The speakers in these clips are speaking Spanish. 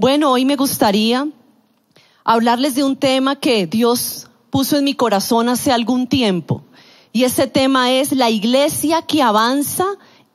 Bueno, hoy me gustaría hablarles de un tema que Dios puso en mi corazón hace algún tiempo. Y ese tema es la iglesia que avanza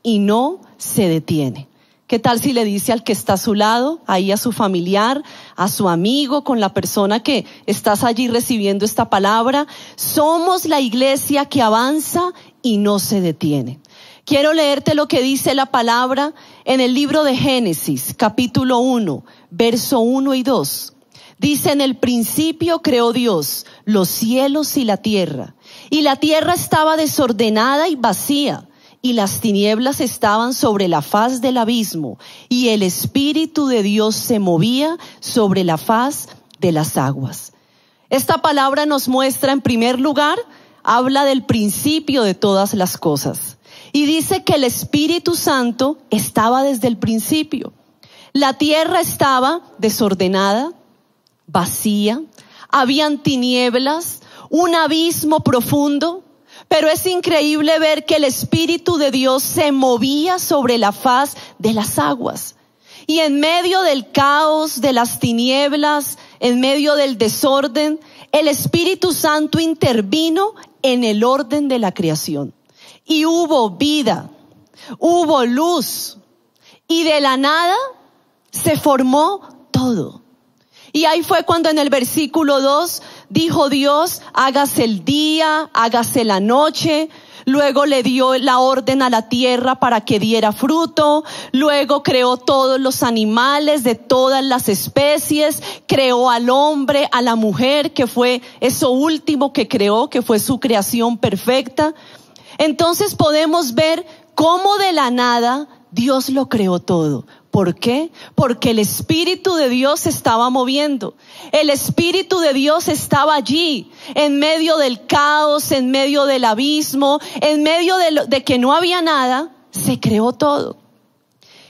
y no se detiene. ¿Qué tal si le dice al que está a su lado, ahí a su familiar, a su amigo, con la persona que estás allí recibiendo esta palabra? Somos la iglesia que avanza y no se detiene. Quiero leerte lo que dice la palabra en el libro de Génesis, capítulo 1, verso 1 y 2. Dice, en el principio creó Dios los cielos y la tierra, y la tierra estaba desordenada y vacía, y las tinieblas estaban sobre la faz del abismo, y el Espíritu de Dios se movía sobre la faz de las aguas. Esta palabra nos muestra, en primer lugar, habla del principio de todas las cosas. Y dice que el Espíritu Santo estaba desde el principio. La tierra estaba desordenada, vacía, habían tinieblas, un abismo profundo, pero es increíble ver que el Espíritu de Dios se movía sobre la faz de las aguas. Y en medio del caos, de las tinieblas, en medio del desorden, el Espíritu Santo intervino en el orden de la creación. Y hubo vida, hubo luz. Y de la nada se formó todo. Y ahí fue cuando en el versículo 2 dijo Dios, hágase el día, hágase la noche. Luego le dio la orden a la tierra para que diera fruto. Luego creó todos los animales de todas las especies. Creó al hombre, a la mujer, que fue eso último que creó, que fue su creación perfecta. Entonces podemos ver cómo de la nada Dios lo creó todo. ¿Por qué? Porque el Espíritu de Dios se estaba moviendo. El Espíritu de Dios estaba allí, en medio del caos, en medio del abismo, en medio de, de que no había nada, se creó todo.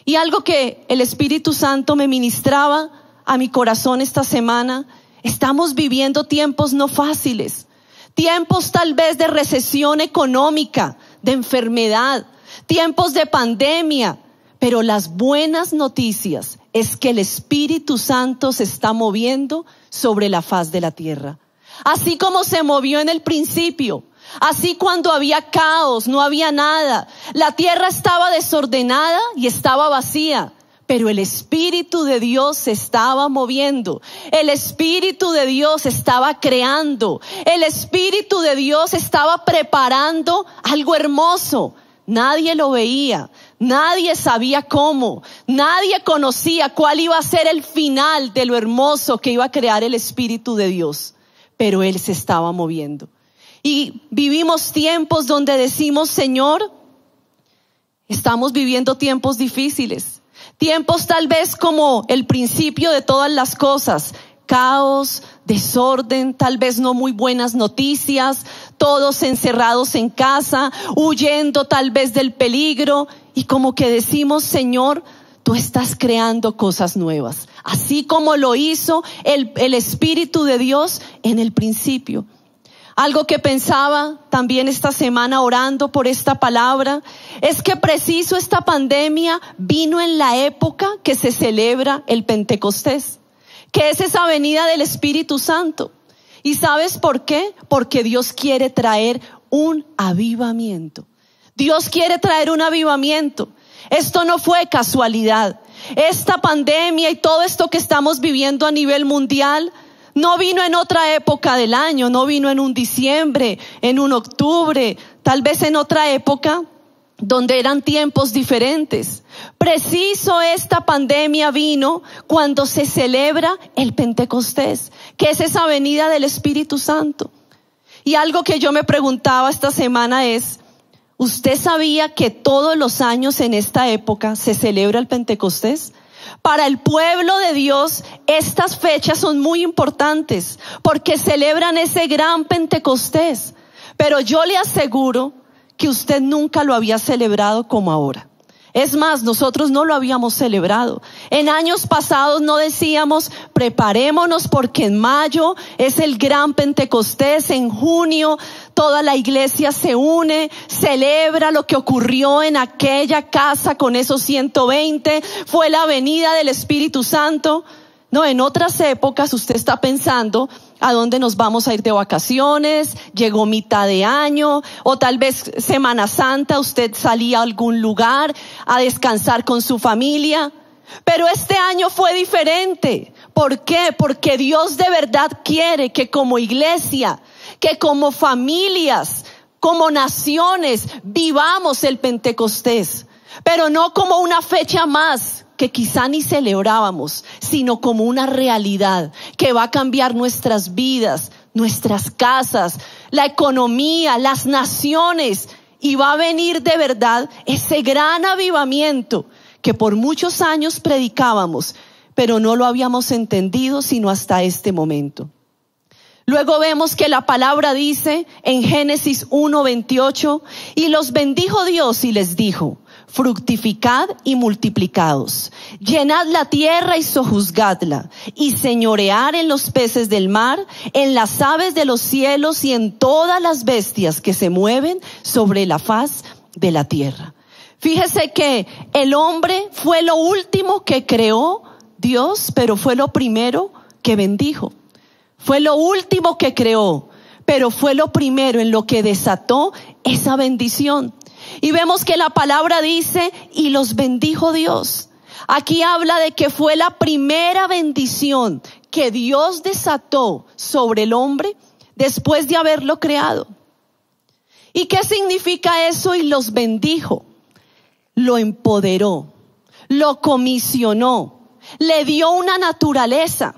Y algo que el Espíritu Santo me ministraba a mi corazón esta semana, estamos viviendo tiempos no fáciles, tiempos tal vez de recesión económica, de enfermedad, tiempos de pandemia, pero las buenas noticias es que el Espíritu Santo se está moviendo sobre la faz de la tierra. Así como se movió en el principio, así cuando había caos, no había nada, la tierra estaba desordenada y estaba vacía, pero el Espíritu de Dios se estaba moviendo, el Espíritu de Dios estaba creando, el Espíritu de Dios estaba preparando algo hermoso. Nadie lo veía, Nadie sabía cómo, nadie conocía cuál iba a ser el final de lo hermoso que iba a crear el Espíritu de Dios, pero Él se estaba moviendo. Y vivimos tiempos donde decimos, Señor, estamos viviendo tiempos difíciles, tiempos tal vez como el principio de todas las cosas, caos, desorden, tal vez no muy buenas noticias, todos encerrados en casa, huyendo tal vez del peligro. Y como que decimos, Señor, tú estás creando cosas nuevas, así como lo hizo el, el Espíritu de Dios en el principio. Algo que pensaba también esta semana orando por esta palabra es que preciso esta pandemia vino en la época que se celebra el Pentecostés que es esa venida del Espíritu Santo. ¿Y sabes por qué? Porque Dios quiere traer un avivamiento. Dios quiere traer un avivamiento. Esto no fue casualidad. Esta pandemia y todo esto que estamos viviendo a nivel mundial no vino en otra época del año, no vino en un diciembre, en un octubre, tal vez en otra época donde eran tiempos diferentes. Preciso esta pandemia vino cuando se celebra el Pentecostés, que es esa venida del Espíritu Santo. Y algo que yo me preguntaba esta semana es, ¿usted sabía que todos los años en esta época se celebra el Pentecostés? Para el pueblo de Dios, estas fechas son muy importantes porque celebran ese gran Pentecostés. Pero yo le aseguro que usted nunca lo había celebrado como ahora. Es más, nosotros no lo habíamos celebrado. En años pasados no decíamos, preparémonos porque en mayo es el gran Pentecostés, en junio toda la iglesia se une, celebra lo que ocurrió en aquella casa con esos 120, fue la venida del Espíritu Santo. No, en otras épocas usted está pensando a dónde nos vamos a ir de vacaciones, llegó mitad de año, o tal vez Semana Santa, usted salía a algún lugar a descansar con su familia. Pero este año fue diferente. ¿Por qué? Porque Dios de verdad quiere que como iglesia, que como familias, como naciones, vivamos el Pentecostés. Pero no como una fecha más, que quizá ni celebrábamos, sino como una realidad que va a cambiar nuestras vidas, nuestras casas, la economía, las naciones, y va a venir de verdad ese gran avivamiento que por muchos años predicábamos, pero no lo habíamos entendido sino hasta este momento. Luego vemos que la palabra dice en Génesis 1:28, y los bendijo Dios y les dijo, fructificad y multiplicados, llenad la tierra y sojuzgadla, y señorear en los peces del mar, en las aves de los cielos y en todas las bestias que se mueven sobre la faz de la tierra. Fíjese que el hombre fue lo último que creó Dios, pero fue lo primero que bendijo. Fue lo último que creó, pero fue lo primero en lo que desató esa bendición. Y vemos que la palabra dice, y los bendijo Dios. Aquí habla de que fue la primera bendición que Dios desató sobre el hombre después de haberlo creado. ¿Y qué significa eso? Y los bendijo, lo empoderó, lo comisionó, le dio una naturaleza.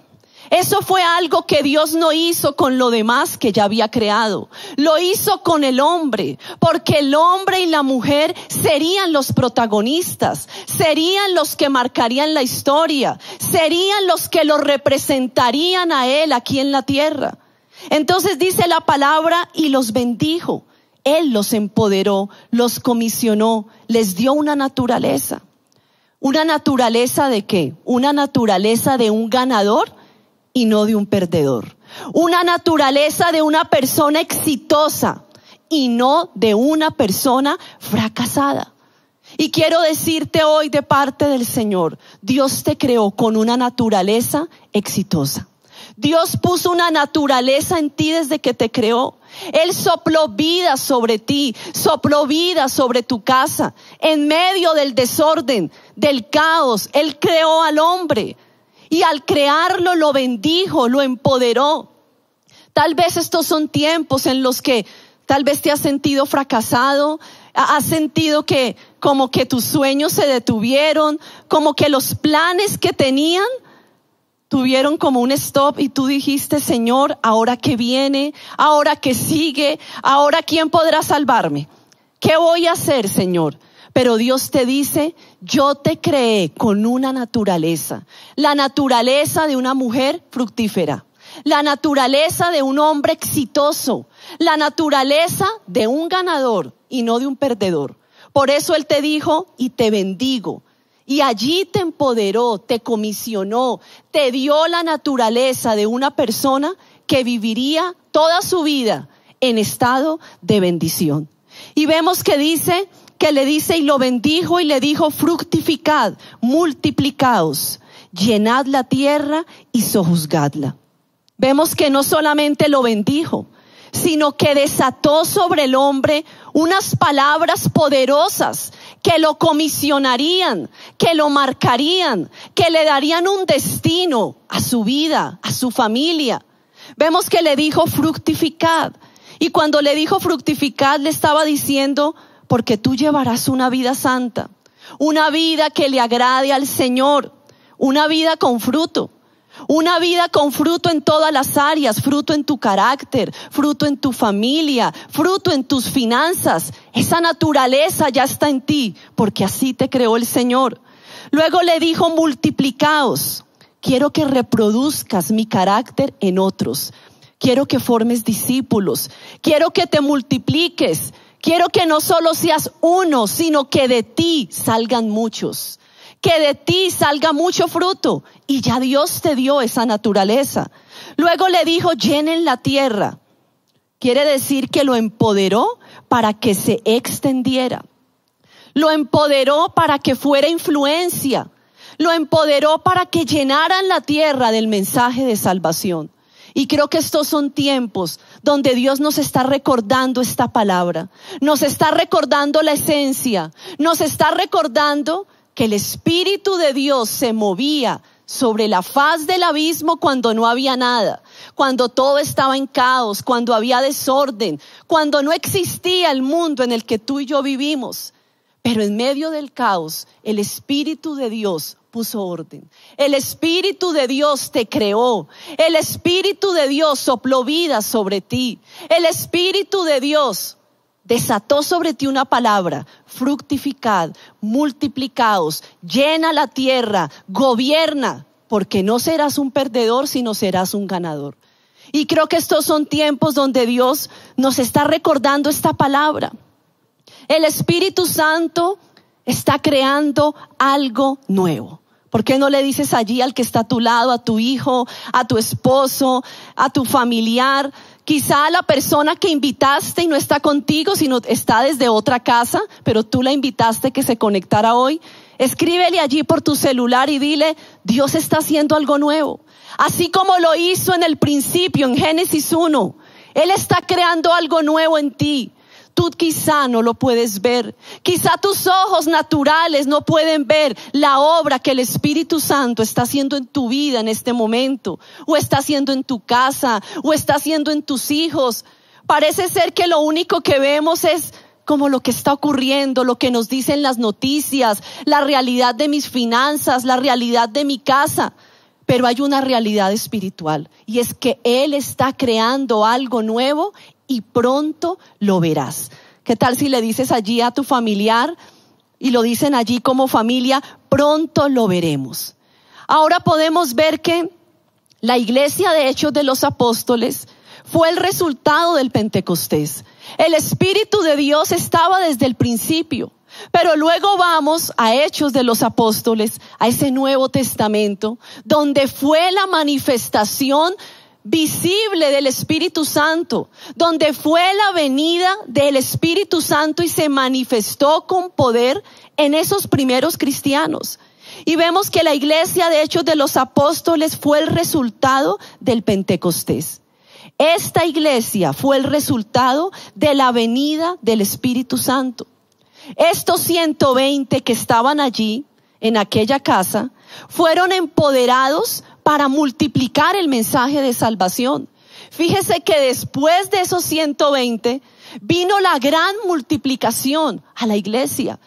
Eso fue algo que Dios no hizo con lo demás que ya había creado. Lo hizo con el hombre, porque el hombre y la mujer serían los protagonistas, serían los que marcarían la historia, serían los que lo representarían a él aquí en la tierra. Entonces dice la palabra y los bendijo. Él los empoderó, los comisionó, les dio una naturaleza. ¿Una naturaleza de qué? Una naturaleza de un ganador y no de un perdedor. Una naturaleza de una persona exitosa y no de una persona fracasada. Y quiero decirte hoy de parte del Señor, Dios te creó con una naturaleza exitosa. Dios puso una naturaleza en ti desde que te creó. Él sopló vida sobre ti, sopló vida sobre tu casa. En medio del desorden, del caos, Él creó al hombre. Y al crearlo lo bendijo, lo empoderó. Tal vez estos son tiempos en los que tal vez te has sentido fracasado, has sentido que como que tus sueños se detuvieron, como que los planes que tenían tuvieron como un stop y tú dijiste, Señor, ahora que viene, ahora que sigue, ahora quién podrá salvarme. ¿Qué voy a hacer, Señor? Pero Dios te dice, yo te creé con una naturaleza, la naturaleza de una mujer fructífera, la naturaleza de un hombre exitoso, la naturaleza de un ganador y no de un perdedor. Por eso Él te dijo, y te bendigo. Y allí te empoderó, te comisionó, te dio la naturaleza de una persona que viviría toda su vida en estado de bendición. Y vemos que dice, que le dice y lo bendijo y le dijo, fructificad, multiplicaos, llenad la tierra y sojuzgadla. Vemos que no solamente lo bendijo, sino que desató sobre el hombre unas palabras poderosas que lo comisionarían, que lo marcarían, que le darían un destino a su vida, a su familia. Vemos que le dijo fructificad. Y cuando le dijo fructificad, le estaba diciendo, porque tú llevarás una vida santa, una vida que le agrade al Señor, una vida con fruto. Una vida con fruto en todas las áreas, fruto en tu carácter, fruto en tu familia, fruto en tus finanzas. Esa naturaleza ya está en ti, porque así te creó el Señor. Luego le dijo, multiplicaos. Quiero que reproduzcas mi carácter en otros. Quiero que formes discípulos. Quiero que te multipliques. Quiero que no solo seas uno, sino que de ti salgan muchos. Que de ti salga mucho fruto. Y ya Dios te dio esa naturaleza. Luego le dijo, llenen la tierra. Quiere decir que lo empoderó para que se extendiera. Lo empoderó para que fuera influencia. lo empoderó para que llenaran la tierra del mensaje de salvación. Y creo que estos son tiempos donde Dios nos está recordando esta palabra, nos está recordando la esencia, nos está recordando que el Espíritu de Dios se movía sobre la faz del abismo cuando no había nada, cuando todo estaba en caos, cuando había desorden, cuando no existía el mundo en el que tú y yo vivimos. Pero en medio del caos, el Espíritu de Dios puso orden. El Espíritu de Dios te creó. El Espíritu de Dios sopló vida sobre ti. El Espíritu de Dios desató sobre ti una palabra, fructificad, multiplicaos, llena la tierra, gobierna, porque no serás un perdedor, sino serás un ganador. Y creo que estos son tiempos donde Dios nos está recordando esta palabra. El Espíritu Santo está creando algo nuevo. ¿Por qué no le dices allí al que está a tu lado, a tu hijo, a tu esposo, a tu familiar? Quizá la persona que invitaste y no está contigo, sino está desde otra casa, pero tú la invitaste que se conectara hoy. Escríbele allí por tu celular y dile, Dios está haciendo algo nuevo. Así como lo hizo en el principio, en Génesis 1. Él está creando algo nuevo en ti. Tú quizá no lo puedes ver. Quizá tus ojos naturales no pueden ver la obra que el Espíritu Santo está haciendo en tu vida en este momento, o está haciendo en tu casa, o está haciendo en tus hijos. Parece ser que lo único que vemos es como lo que está ocurriendo, lo que nos dicen las noticias, la realidad de mis finanzas, la realidad de mi casa. Pero hay una realidad espiritual y es que Él está creando algo nuevo y pronto lo verás. ¿Qué tal si le dices allí a tu familiar y lo dicen allí como familia, pronto lo veremos? Ahora podemos ver que la iglesia de Hechos de los Apóstoles fue el resultado del Pentecostés. El Espíritu de Dios estaba desde el principio. Pero luego vamos a Hechos de los Apóstoles, a ese Nuevo Testamento, donde fue la manifestación visible del Espíritu Santo, donde fue la venida del Espíritu Santo y se manifestó con poder en esos primeros cristianos. Y vemos que la iglesia de Hechos de los Apóstoles fue el resultado del Pentecostés. Esta iglesia fue el resultado de la venida del Espíritu Santo. Estos 120 que estaban allí, en aquella casa, fueron empoderados para multiplicar el mensaje de salvación. Fíjese que después de esos 120 vino la gran multiplicación a la iglesia.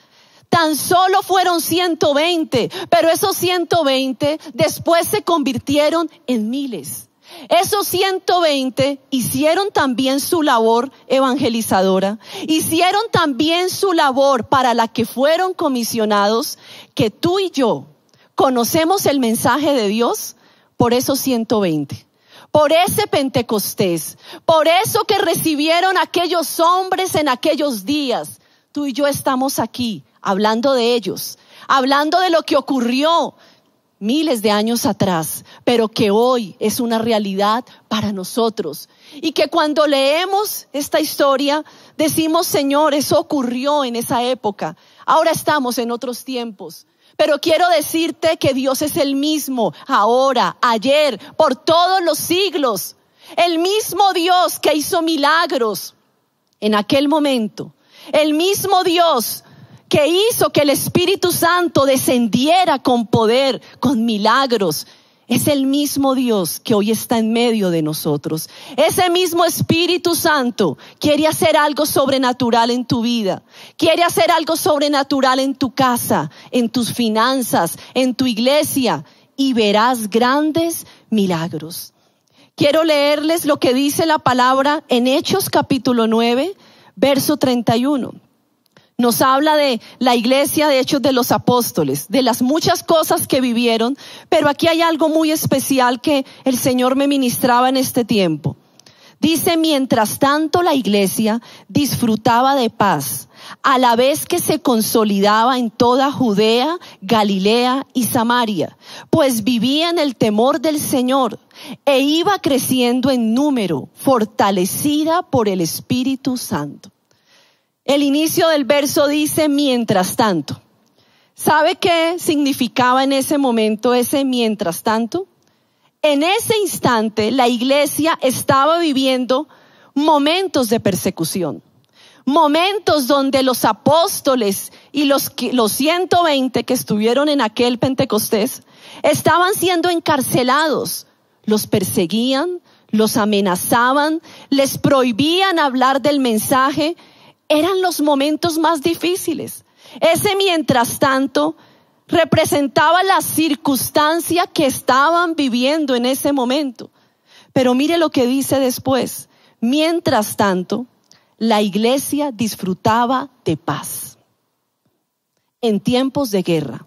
Tan solo fueron 120, pero esos 120 después se convirtieron en miles. Esos 120 hicieron también su labor evangelizadora, hicieron también su labor para la que fueron comisionados, que tú y yo conocemos el mensaje de Dios, por esos 120, por ese Pentecostés, por eso que recibieron aquellos hombres en aquellos días. Tú y yo estamos aquí hablando de ellos, hablando de lo que ocurrió miles de años atrás, pero que hoy es una realidad para nosotros. Y que cuando leemos esta historia, decimos, Señor, eso ocurrió en esa época. Ahora estamos en otros tiempos. Pero quiero decirte que Dios es el mismo ahora, ayer, por todos los siglos. El mismo Dios que hizo milagros en aquel momento. El mismo Dios que hizo que el Espíritu Santo descendiera con poder, con milagros es el mismo Dios que hoy está en medio de nosotros. Ese mismo Espíritu Santo quiere hacer algo sobrenatural en tu vida. Quiere hacer algo sobrenatural en tu casa, en tus finanzas, en tu iglesia. Y verás grandes milagros. Quiero leerles lo que dice la palabra en Hechos capítulo 9, verso 31 nos habla de la iglesia, de hechos de los apóstoles, de las muchas cosas que vivieron, pero aquí hay algo muy especial que el Señor me ministraba en este tiempo. Dice, mientras tanto la iglesia disfrutaba de paz, a la vez que se consolidaba en toda Judea, Galilea y Samaria, pues vivía en el temor del Señor e iba creciendo en número, fortalecida por el Espíritu Santo. El inicio del verso dice, mientras tanto. ¿Sabe qué significaba en ese momento ese mientras tanto? En ese instante la iglesia estaba viviendo momentos de persecución, momentos donde los apóstoles y los, los 120 que estuvieron en aquel Pentecostés estaban siendo encarcelados, los perseguían, los amenazaban, les prohibían hablar del mensaje. Eran los momentos más difíciles. Ese mientras tanto representaba la circunstancia que estaban viviendo en ese momento. Pero mire lo que dice después. Mientras tanto, la iglesia disfrutaba de paz. En tiempos de guerra,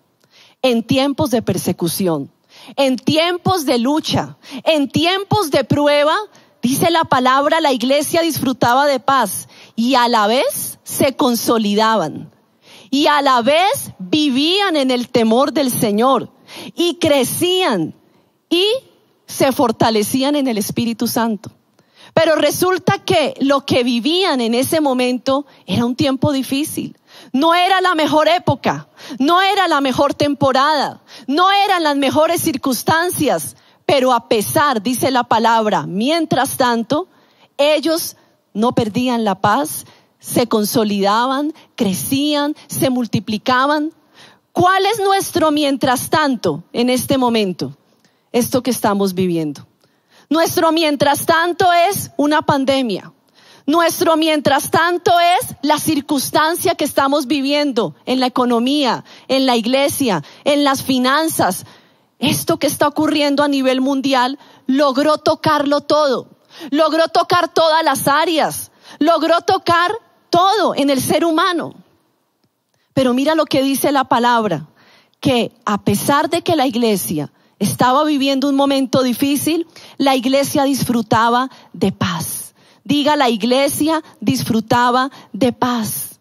en tiempos de persecución, en tiempos de lucha, en tiempos de prueba, dice la palabra, la iglesia disfrutaba de paz y a la vez se consolidaban y a la vez vivían en el temor del Señor y crecían y se fortalecían en el Espíritu Santo. Pero resulta que lo que vivían en ese momento era un tiempo difícil. No era la mejor época, no era la mejor temporada, no eran las mejores circunstancias, pero a pesar, dice la palabra, mientras tanto, ellos no perdían la paz, se consolidaban, crecían, se multiplicaban. ¿Cuál es nuestro mientras tanto en este momento? Esto que estamos viviendo. Nuestro mientras tanto es una pandemia. Nuestro mientras tanto es la circunstancia que estamos viviendo en la economía, en la iglesia, en las finanzas. Esto que está ocurriendo a nivel mundial logró tocarlo todo. Logró tocar todas las áreas. Logró tocar todo en el ser humano. Pero mira lo que dice la palabra, que a pesar de que la iglesia estaba viviendo un momento difícil, la iglesia disfrutaba de paz. Diga, la iglesia disfrutaba de paz.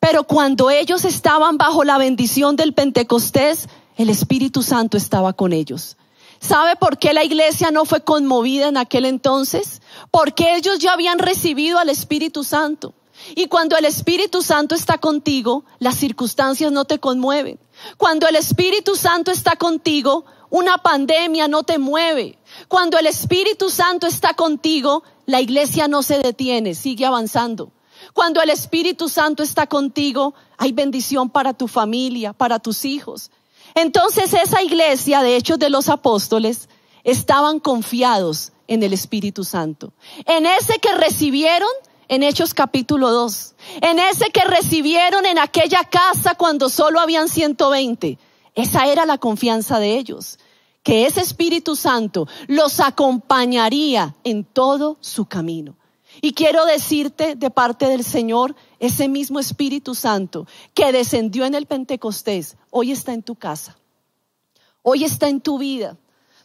Pero cuando ellos estaban bajo la bendición del Pentecostés, el Espíritu Santo estaba con ellos. ¿Sabe por qué la iglesia no fue conmovida en aquel entonces? Porque ellos ya habían recibido al Espíritu Santo. Y cuando el Espíritu Santo está contigo, las circunstancias no te conmueven. Cuando el Espíritu Santo está contigo, una pandemia no te mueve. Cuando el Espíritu Santo está contigo, la iglesia no se detiene, sigue avanzando. Cuando el Espíritu Santo está contigo, hay bendición para tu familia, para tus hijos. Entonces esa iglesia, de hecho de los apóstoles, estaban confiados en el Espíritu Santo. En ese que recibieron en Hechos capítulo 2. En ese que recibieron en aquella casa cuando solo habían 120. Esa era la confianza de ellos, que ese Espíritu Santo los acompañaría en todo su camino. Y quiero decirte de parte del Señor, ese mismo Espíritu Santo que descendió en el Pentecostés, hoy está en tu casa, hoy está en tu vida.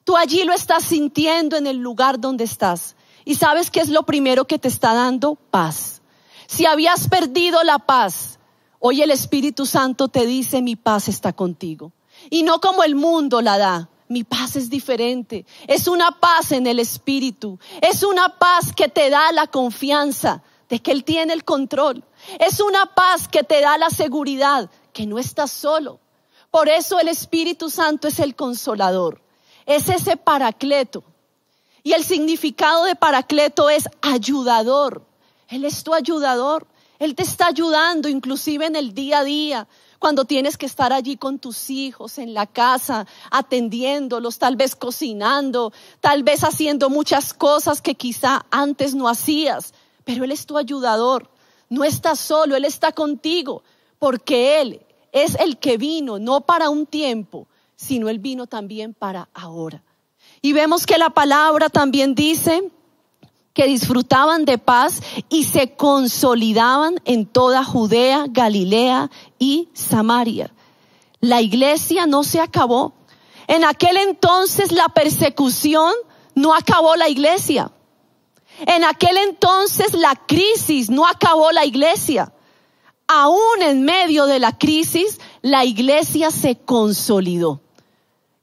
Tú allí lo estás sintiendo en el lugar donde estás. ¿Y sabes qué es lo primero que te está dando? Paz. Si habías perdido la paz, hoy el Espíritu Santo te dice, mi paz está contigo. Y no como el mundo la da. Mi paz es diferente. Es una paz en el Espíritu. Es una paz que te da la confianza de que Él tiene el control. Es una paz que te da la seguridad que no estás solo. Por eso el Espíritu Santo es el consolador. Es ese paracleto y el significado de Paracleto es ayudador. Él es tu ayudador. Él te está ayudando inclusive en el día a día, cuando tienes que estar allí con tus hijos en la casa, atendiéndolos, tal vez cocinando, tal vez haciendo muchas cosas que quizá antes no hacías. Pero Él es tu ayudador. No estás solo, Él está contigo, porque Él es el que vino, no para un tiempo, sino Él vino también para ahora. Y vemos que la palabra también dice que disfrutaban de paz y se consolidaban en toda Judea, Galilea y Samaria. La iglesia no se acabó. En aquel entonces la persecución no acabó la iglesia. En aquel entonces la crisis no acabó la iglesia. Aún en medio de la crisis, la iglesia se consolidó.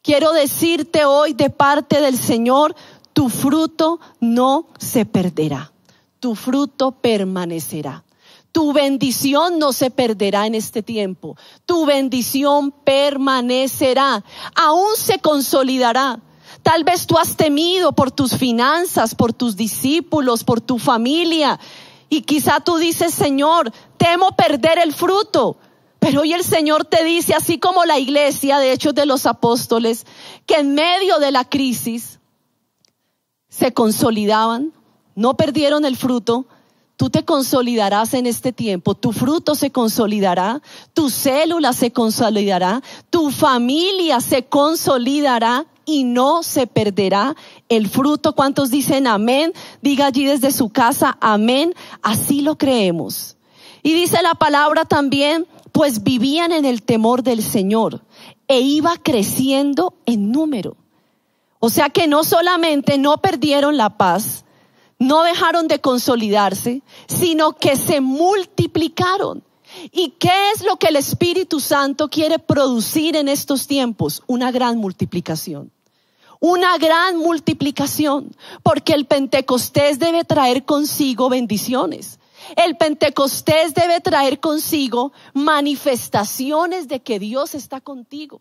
Quiero decirte hoy de parte del Señor, tu fruto no se perderá, tu fruto permanecerá. Tu bendición no se perderá en este tiempo. Tu bendición permanecerá. Aún se consolidará. Tal vez tú has temido por tus finanzas, por tus discípulos, por tu familia. Y quizá tú dices, Señor, temo perder el fruto. Pero hoy el Señor te dice, así como la iglesia de Hechos de los Apóstoles, que en medio de la crisis se consolidaban, no perdieron el fruto, tú te consolidarás en este tiempo, tu fruto se consolidará, tu célula se consolidará, tu familia se consolidará y no se perderá el fruto. ¿Cuántos dicen amén? Diga allí desde su casa, amén. Así lo creemos. Y dice la palabra también, pues vivían en el temor del Señor e iba creciendo en número. O sea que no solamente no perdieron la paz, no dejaron de consolidarse, sino que se multiplicaron. ¿Y qué es lo que el Espíritu Santo quiere producir en estos tiempos? Una gran multiplicación. Una gran multiplicación, porque el Pentecostés debe traer consigo bendiciones. El Pentecostés debe traer consigo manifestaciones de que Dios está contigo.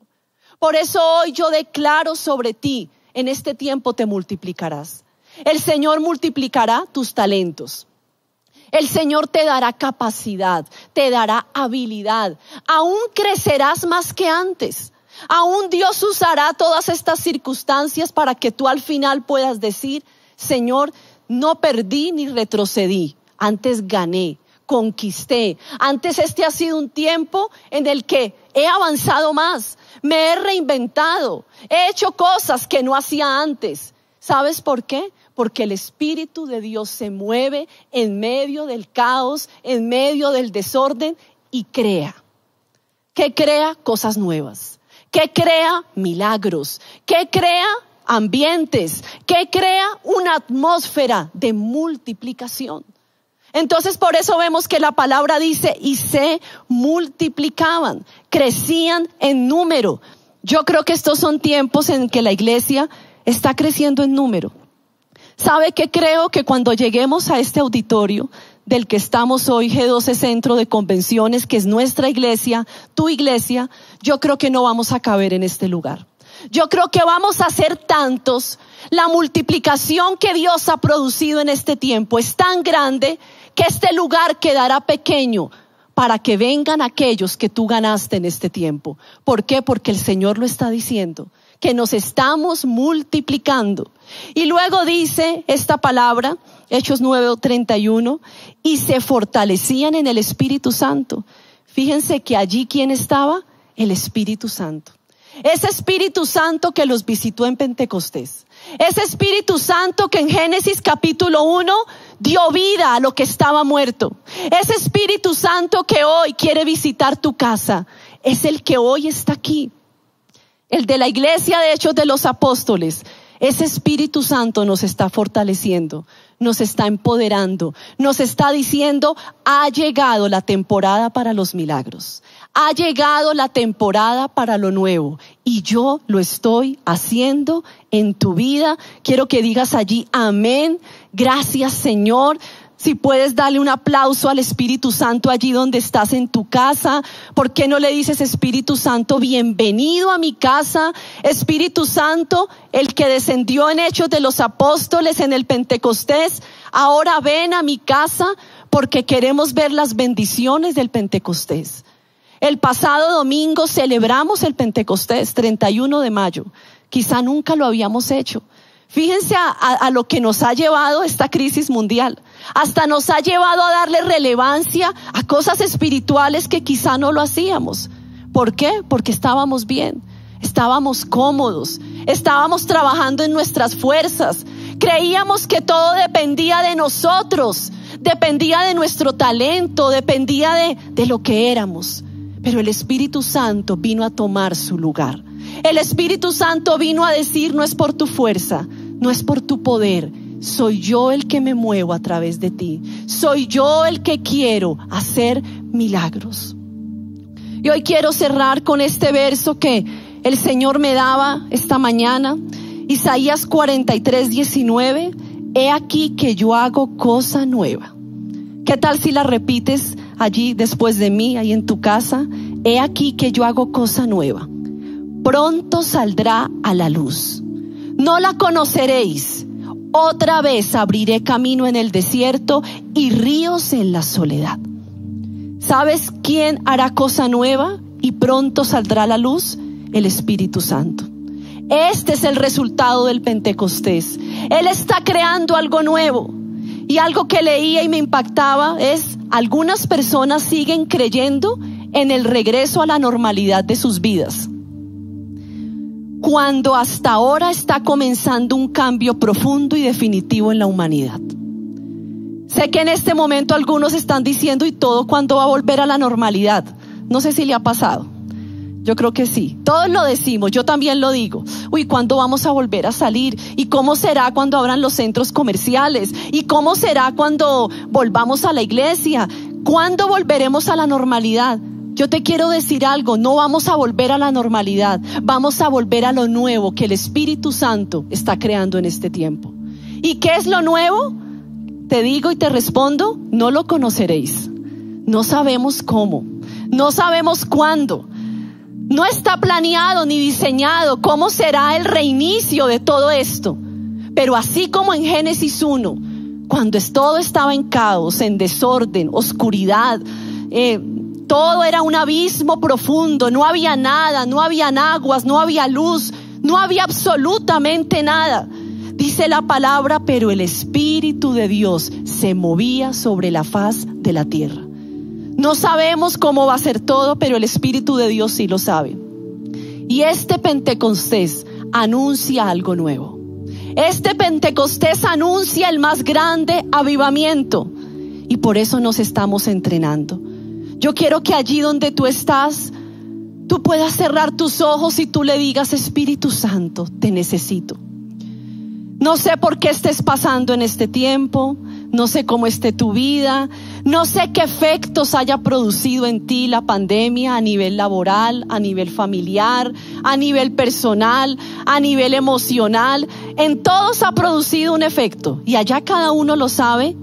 Por eso hoy yo declaro sobre ti, en este tiempo te multiplicarás. El Señor multiplicará tus talentos. El Señor te dará capacidad, te dará habilidad. Aún crecerás más que antes. Aún Dios usará todas estas circunstancias para que tú al final puedas decir, Señor, no perdí ni retrocedí, antes gané, conquisté. Antes este ha sido un tiempo en el que he avanzado más, me he reinventado, he hecho cosas que no hacía antes. ¿Sabes por qué? porque el Espíritu de Dios se mueve en medio del caos, en medio del desorden y crea. Que crea cosas nuevas, que crea milagros, que crea ambientes, que crea una atmósfera de multiplicación. Entonces por eso vemos que la palabra dice y se multiplicaban, crecían en número. Yo creo que estos son tiempos en que la iglesia está creciendo en número. ¿Sabe qué creo? Que cuando lleguemos a este auditorio del que estamos hoy, G12 Centro de Convenciones, que es nuestra iglesia, tu iglesia, yo creo que no vamos a caber en este lugar. Yo creo que vamos a ser tantos. La multiplicación que Dios ha producido en este tiempo es tan grande que este lugar quedará pequeño para que vengan aquellos que tú ganaste en este tiempo. ¿Por qué? Porque el Señor lo está diciendo que nos estamos multiplicando. Y luego dice esta palabra, Hechos 9:31, y se fortalecían en el Espíritu Santo. Fíjense que allí quién estaba? El Espíritu Santo. Ese Espíritu Santo que los visitó en Pentecostés. Ese Espíritu Santo que en Génesis capítulo 1 dio vida a lo que estaba muerto. Ese Espíritu Santo que hoy quiere visitar tu casa. Es el que hoy está aquí el de la iglesia de Hechos de los Apóstoles, ese Espíritu Santo nos está fortaleciendo, nos está empoderando, nos está diciendo, ha llegado la temporada para los milagros, ha llegado la temporada para lo nuevo. Y yo lo estoy haciendo en tu vida. Quiero que digas allí, amén, gracias Señor, si puedes darle un aplauso al Espíritu Santo allí donde estás en tu casa, ¿por qué no le dices Espíritu Santo, bienvenido a mi casa? Espíritu Santo, el que descendió en hechos de los apóstoles en el Pentecostés, ahora ven a mi casa porque queremos ver las bendiciones del Pentecostés. El pasado domingo celebramos el Pentecostés, 31 de mayo. Quizá nunca lo habíamos hecho. Fíjense a, a, lo que nos ha llevado esta crisis mundial. Hasta nos ha llevado a darle relevancia a cosas espirituales que quizá no lo hacíamos. ¿Por qué? Porque estábamos bien, estábamos cómodos, estábamos trabajando en nuestras fuerzas. Creíamos que todo dependía de nosotros, dependía de nuestro talento, dependía de, de lo que éramos. Pero el Espíritu Santo vino a tomar su lugar. El Espíritu Santo vino a decir, no es por tu fuerza, no es por tu poder, soy yo el que me muevo a través de ti. Soy yo el que quiero hacer milagros. Y hoy quiero cerrar con este verso que el Señor me daba esta mañana. Isaías 43, 19. He aquí que yo hago cosa nueva. ¿Qué tal si la repites allí después de mí, ahí en tu casa, he aquí que yo hago cosa nueva. Pronto saldrá a la luz. No la conoceréis. Otra vez abriré camino en el desierto y ríos en la soledad. ¿Sabes quién hará cosa nueva y pronto saldrá la luz? El Espíritu Santo. Este es el resultado del Pentecostés. Él está creando algo nuevo. Y algo que leía y me impactaba es, algunas personas siguen creyendo en el regreso a la normalidad de sus vidas. Cuando hasta ahora está comenzando un cambio profundo y definitivo en la humanidad. Sé que en este momento algunos están diciendo, ¿y todo cuándo va a volver a la normalidad? No sé si le ha pasado. Yo creo que sí. Todos lo decimos, yo también lo digo. Uy, ¿cuándo vamos a volver a salir? ¿Y cómo será cuando abran los centros comerciales? ¿Y cómo será cuando volvamos a la iglesia? ¿Cuándo volveremos a la normalidad? Yo te quiero decir algo, no vamos a volver a la normalidad, vamos a volver a lo nuevo que el Espíritu Santo está creando en este tiempo. ¿Y qué es lo nuevo? Te digo y te respondo, no lo conoceréis. No sabemos cómo, no sabemos cuándo, no está planeado ni diseñado cómo será el reinicio de todo esto. Pero así como en Génesis 1, cuando todo estaba en caos, en desorden, oscuridad, eh, todo era un abismo profundo, no había nada, no habían aguas, no había luz, no había absolutamente nada. Dice la palabra, pero el Espíritu de Dios se movía sobre la faz de la tierra. No sabemos cómo va a ser todo, pero el Espíritu de Dios sí lo sabe. Y este Pentecostés anuncia algo nuevo. Este Pentecostés anuncia el más grande avivamiento. Y por eso nos estamos entrenando. Yo quiero que allí donde tú estás, tú puedas cerrar tus ojos y tú le digas, Espíritu Santo, te necesito. No sé por qué estés pasando en este tiempo, no sé cómo esté tu vida, no sé qué efectos haya producido en ti la pandemia a nivel laboral, a nivel familiar, a nivel personal, a nivel emocional. En todos ha producido un efecto y allá cada uno lo sabe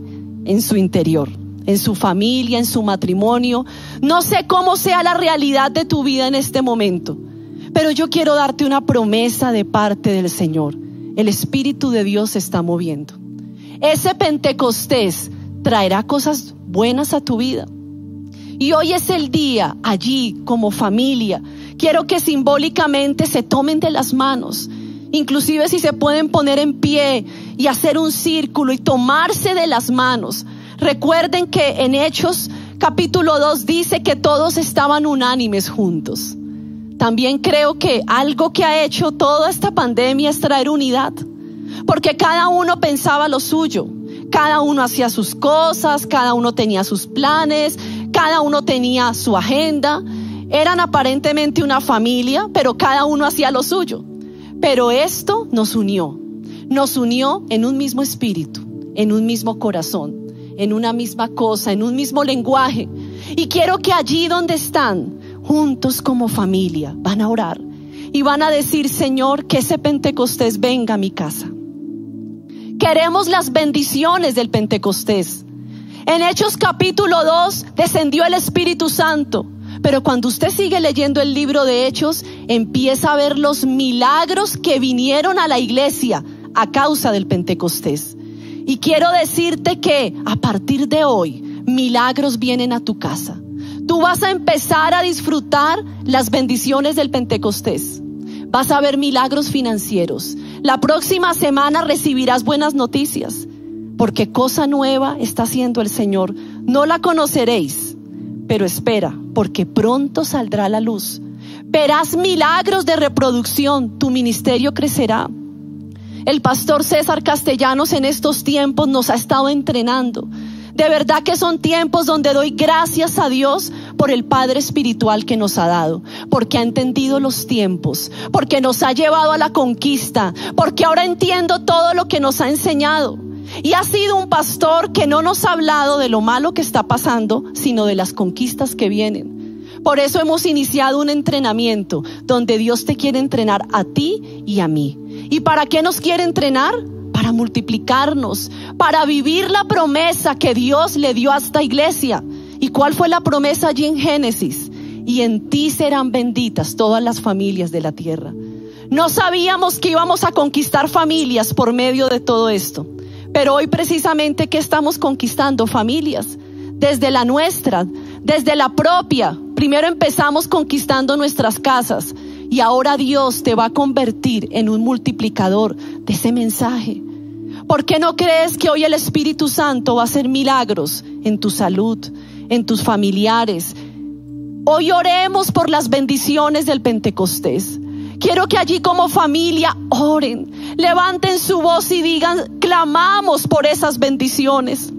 en su interior, en su familia, en su matrimonio. No sé cómo sea la realidad de tu vida en este momento, pero yo quiero darte una promesa de parte del Señor. El Espíritu de Dios se está moviendo. Ese Pentecostés traerá cosas buenas a tu vida. Y hoy es el día, allí como familia, quiero que simbólicamente se tomen de las manos, inclusive si se pueden poner en pie y hacer un círculo y tomarse de las manos. Recuerden que en Hechos capítulo 2 dice que todos estaban unánimes juntos. También creo que algo que ha hecho toda esta pandemia es traer unidad porque cada uno pensaba lo suyo, cada uno hacía sus cosas, cada uno tenía sus planes, cada uno tenía su agenda. Eran aparentemente una familia, pero cada uno hacía lo suyo. Pero esto nos unió, nos unió en un mismo espíritu, en un mismo corazón, en una misma cosa, en un mismo lenguaje. Y quiero que allí donde están, juntos como familia, van a orar y van a decir, Señor, que ese Pentecostés venga a mi casa. Queremos las bendiciones del Pentecostés. En Hechos capítulo 2 descendió el Espíritu Santo. Pero cuando usted sigue leyendo el libro de Hechos, empieza a ver los milagros que vinieron a la iglesia a causa del Pentecostés. Y quiero decirte que a partir de hoy, milagros vienen a tu casa. Tú vas a empezar a disfrutar las bendiciones del Pentecostés. Vas a ver milagros financieros. La próxima semana recibirás buenas noticias, porque cosa nueva está haciendo el Señor. No la conoceréis, pero espera, porque pronto saldrá la luz. Verás milagros de reproducción, tu ministerio crecerá. El pastor César Castellanos en estos tiempos nos ha estado entrenando de verdad que son tiempos donde doy gracias a Dios por el Padre Espiritual que nos ha dado, porque ha entendido los tiempos, porque nos ha llevado a la conquista, porque ahora entiendo todo lo que nos ha enseñado. Y ha sido un pastor que no nos ha hablado de lo malo que está pasando, sino de las conquistas que vienen. Por eso hemos iniciado un entrenamiento donde Dios te quiere entrenar a ti y a mí. ¿Y para qué nos quiere entrenar? para multiplicarnos, para vivir la promesa que Dios le dio a esta iglesia. ¿Y cuál fue la promesa allí en Génesis? Y en ti serán benditas todas las familias de la tierra. No sabíamos que íbamos a conquistar familias por medio de todo esto. Pero hoy precisamente que estamos conquistando familias, desde la nuestra, desde la propia. Primero empezamos conquistando nuestras casas y ahora Dios te va a convertir en un multiplicador de ese mensaje. ¿Por qué no crees que hoy el Espíritu Santo va a hacer milagros en tu salud, en tus familiares? Hoy oremos por las bendiciones del Pentecostés. Quiero que allí como familia oren, levanten su voz y digan, clamamos por esas bendiciones.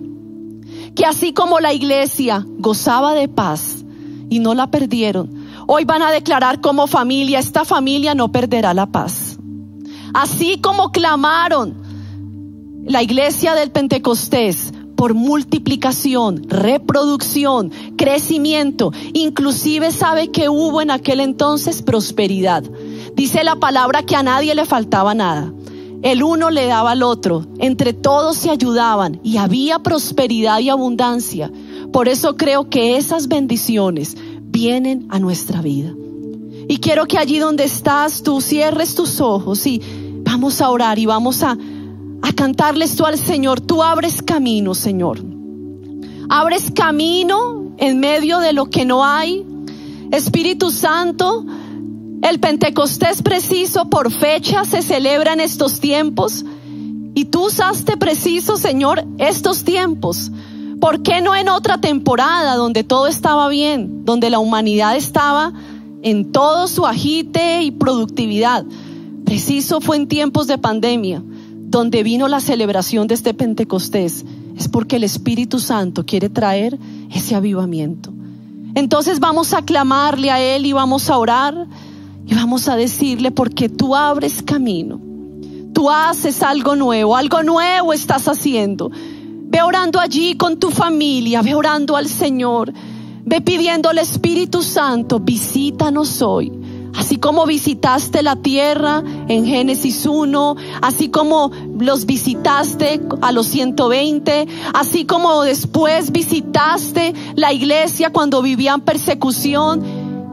Que así como la iglesia gozaba de paz y no la perdieron, hoy van a declarar como familia, esta familia no perderá la paz. Así como clamaron la iglesia del Pentecostés por multiplicación, reproducción, crecimiento, inclusive sabe que hubo en aquel entonces prosperidad. Dice la palabra que a nadie le faltaba nada. El uno le daba al otro, entre todos se ayudaban y había prosperidad y abundancia. Por eso creo que esas bendiciones vienen a nuestra vida. Y quiero que allí donde estás tú cierres tus ojos y vamos a orar y vamos a, a cantarles tú al Señor. Tú abres camino, Señor. Abres camino en medio de lo que no hay. Espíritu Santo, el Pentecostés preciso por fecha se celebra en estos tiempos y tú usaste preciso, Señor, estos tiempos. ¿Por qué no en otra temporada donde todo estaba bien, donde la humanidad estaba en todo su agite y productividad? Preciso fue en tiempos de pandemia, donde vino la celebración de este Pentecostés. Es porque el Espíritu Santo quiere traer ese avivamiento. Entonces vamos a clamarle a Él y vamos a orar y vamos a decirle, porque tú abres camino, tú haces algo nuevo, algo nuevo estás haciendo. Ve orando allí con tu familia, ve orando al Señor, ve pidiendo al Espíritu Santo, visítanos hoy. Así como visitaste la tierra en Génesis 1, así como los visitaste a los 120, así como después visitaste la iglesia cuando vivían persecución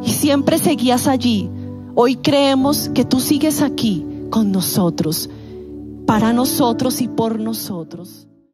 y siempre seguías allí Hoy creemos que tú sigues aquí con nosotros, para nosotros y por nosotros.